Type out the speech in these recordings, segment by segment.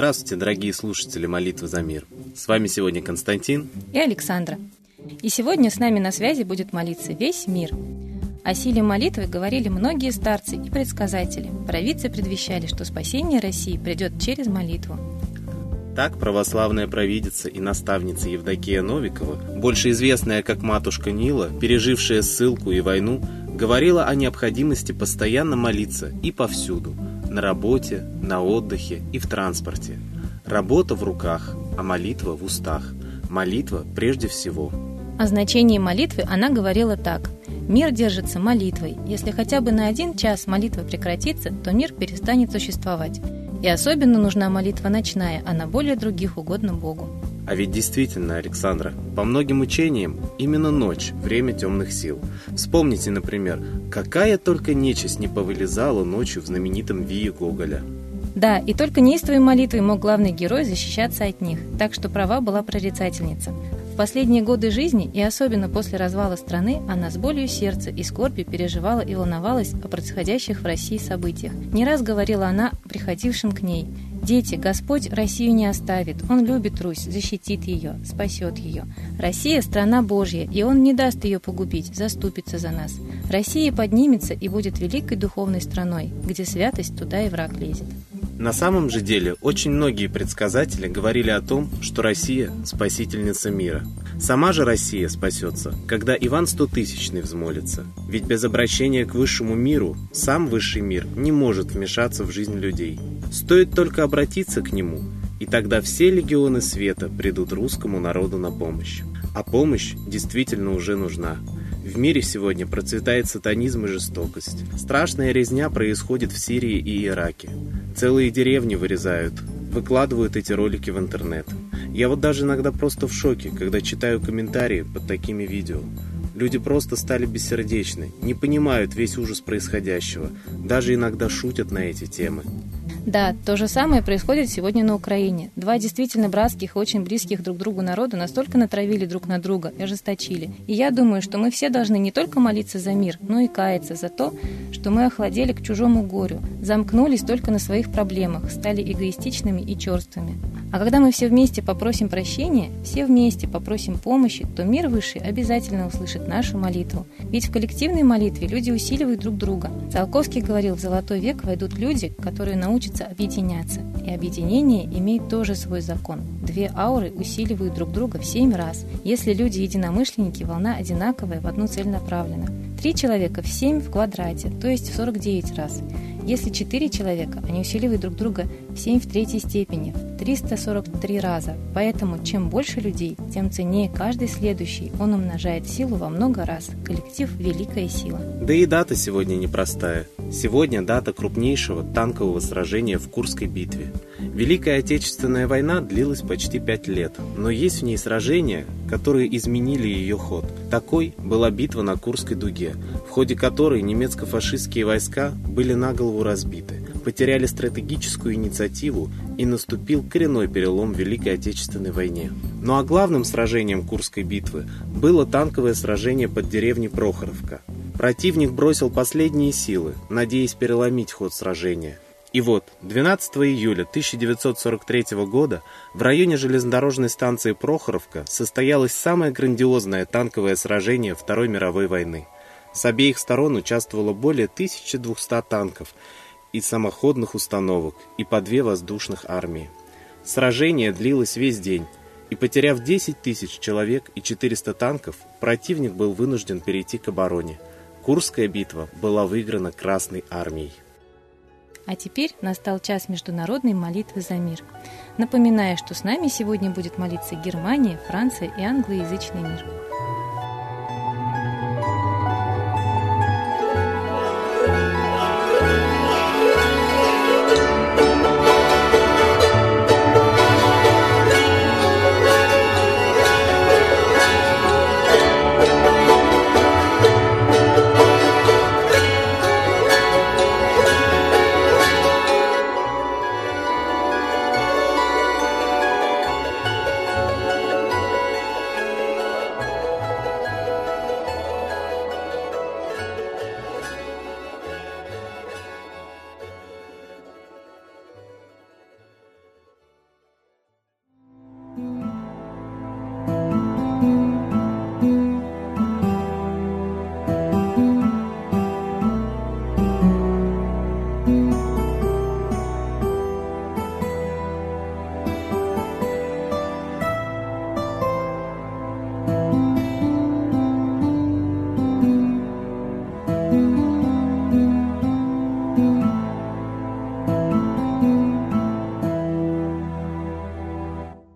Здравствуйте, дорогие слушатели молитвы за мир. С вами сегодня Константин и Александра. И сегодня с нами на связи будет молиться весь мир. О силе молитвы говорили многие старцы и предсказатели. Провидцы предвещали, что спасение России придет через молитву. Так православная провидица и наставница Евдокия Новикова, больше известная как матушка Нила, пережившая ссылку и войну, говорила о необходимости постоянно молиться и повсюду – на работе, на отдыхе и в транспорте. Работа в руках, а молитва в устах. Молитва прежде всего. О значении молитвы она говорила так. Мир держится молитвой. Если хотя бы на один час молитва прекратится, то мир перестанет существовать. И особенно нужна молитва ночная, а на более других угодно Богу. А ведь действительно, Александра, по многим учениям именно ночь – время темных сил. Вспомните, например, какая только нечисть не повылезала ночью в знаменитом Вии Гоголя. Да, и только неистовой молитвой мог главный герой защищаться от них, так что права была прорицательница. Последние годы жизни, и особенно после развала страны, она с болью сердца и скорбью переживала и волновалась о происходящих в России событиях. Не раз говорила она приходившим к ней – Дети, Господь Россию не оставит. Он любит Русь, защитит ее, спасет ее. Россия – страна Божья, и Он не даст ее погубить, заступится за нас. Россия поднимется и будет великой духовной страной, где святость туда и враг лезет. На самом же деле, очень многие предсказатели говорили о том, что Россия – спасительница мира. Сама же Россия спасется, когда Иван Стотысячный взмолится. Ведь без обращения к высшему миру сам высший мир не может вмешаться в жизнь людей. Стоит только обратиться к нему, и тогда все легионы света придут русскому народу на помощь. А помощь действительно уже нужна. В мире сегодня процветает сатанизм и жестокость. Страшная резня происходит в Сирии и Ираке. Целые деревни вырезают, выкладывают эти ролики в интернет. Я вот даже иногда просто в шоке, когда читаю комментарии под такими видео. Люди просто стали бессердечны, не понимают весь ужас происходящего, даже иногда шутят на эти темы. Да, то же самое происходит сегодня на Украине. Два действительно братских очень близких друг другу народа настолько натравили друг на друга и ожесточили. И я думаю, что мы все должны не только молиться за мир, но и каяться за то, что мы охладели к чужому горю, замкнулись только на своих проблемах, стали эгоистичными и черствыми. А когда мы все вместе попросим прощения, все вместе попросим помощи, то мир высший обязательно услышит нашу молитву. Ведь в коллективной молитве люди усиливают друг друга. Циолковский говорил, в золотой век войдут люди, которые научатся объединяться. И объединение имеет тоже свой закон. Две ауры усиливают друг друга в семь раз. Если люди единомышленники, волна одинаковая, в одну цель направлена. Три человека в семь в квадрате, то есть в 49 раз. Если четыре человека, они усиливают друг друга в 7 в третьей степени, в 343 раза. Поэтому чем больше людей, тем ценнее каждый следующий. Он умножает силу во много раз. Коллектив – великая сила. Да и дата сегодня непростая. Сегодня дата крупнейшего танкового сражения в Курской битве. Великая Отечественная война длилась почти пять лет, но есть в ней сражения, которые изменили ее ход. Такой была битва на Курской дуге, в ходе которой немецко-фашистские войска были на голову разбиты, потеряли стратегическую инициативу и наступил коренной перелом в Великой Отечественной войне. Ну а главным сражением Курской битвы было танковое сражение под деревней Прохоровка. Противник бросил последние силы, надеясь переломить ход сражения. И вот, 12 июля 1943 года в районе железнодорожной станции Прохоровка состоялось самое грандиозное танковое сражение Второй мировой войны. С обеих сторон участвовало более 1200 танков и самоходных установок и по две воздушных армии. Сражение длилось весь день, и потеряв 10 тысяч человек и 400 танков, противник был вынужден перейти к обороне – Курская битва была выиграна Красной армией. А теперь настал час международной молитвы за мир. Напоминаю, что с нами сегодня будет молиться Германия, Франция и англоязычный мир.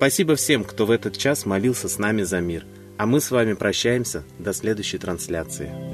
Спасибо всем, кто в этот час молился с нами за мир. А мы с вами прощаемся до следующей трансляции.